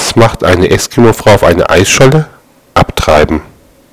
Was macht eine Eskimo-Frau auf einer Eisscholle? Abtreiben